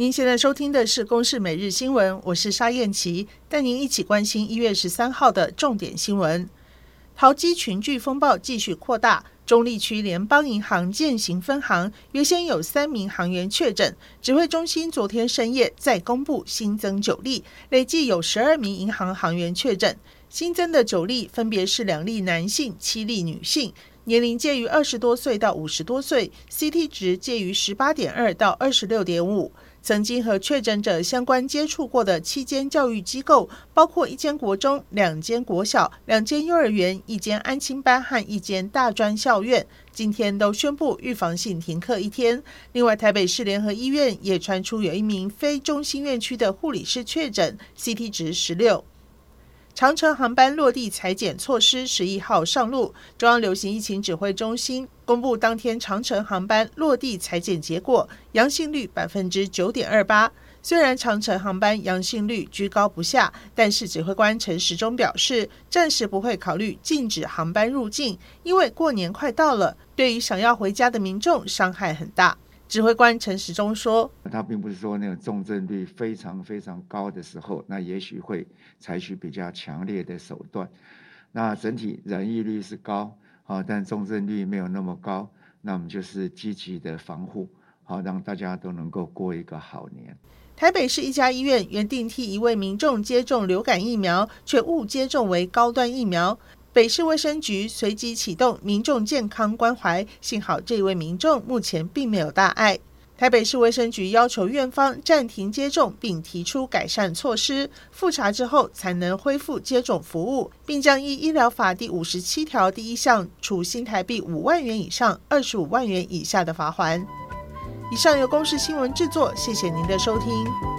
您现在收听的是《公视每日新闻》，我是沙燕琪，带您一起关心一月十三号的重点新闻。桃机群聚风暴继续扩大，中立区联邦银行建行分行原先有三名行员确诊，指挥中心昨天深夜再公布新增九例，累计有十二名银行行员确诊。新增的九例分别是两例男性、七例女性。年龄介于二十多岁到五十多岁，CT 值介于十八点二到二十六点五。曾经和确诊者相关接触过的七间教育机构，包括一间国中、两间国小、两间幼儿园、一间安亲班和一间大专校院，今天都宣布预防性停课一天。另外，台北市联合医院也传出有一名非中心院区的护理师确诊，CT 值十六。长城航班落地裁剪措施十一号上路，中央流行疫情指挥中心公布当天长程航班落地采检结果，阳性率百分之九点二八。虽然长程航班阳性率居高不下，但是指挥官陈时中表示，暂时不会考虑禁止航班入境，因为过年快到了，对于想要回家的民众伤害很大。指挥官陈时中说：“他并不是说那个重症率非常非常高的时候，那也许会采取比较强烈的手段。那整体染疫率是高，好，但重症率没有那么高，那我们就是积极的防护，好让大家都能够过一个好年。”台北市一家医院原定替一位民众接种流感疫苗，却误接种为高端疫苗。北市卫生局随即启动民众健康关怀，幸好这位民众目前并没有大碍。台北市卫生局要求院方暂停接种，并提出改善措施，复查之后才能恢复接种服务，并将依医疗法第五十七条第一项处新台币五万元以上二十五万元以下的罚锾。以上由公视新闻制作，谢谢您的收听。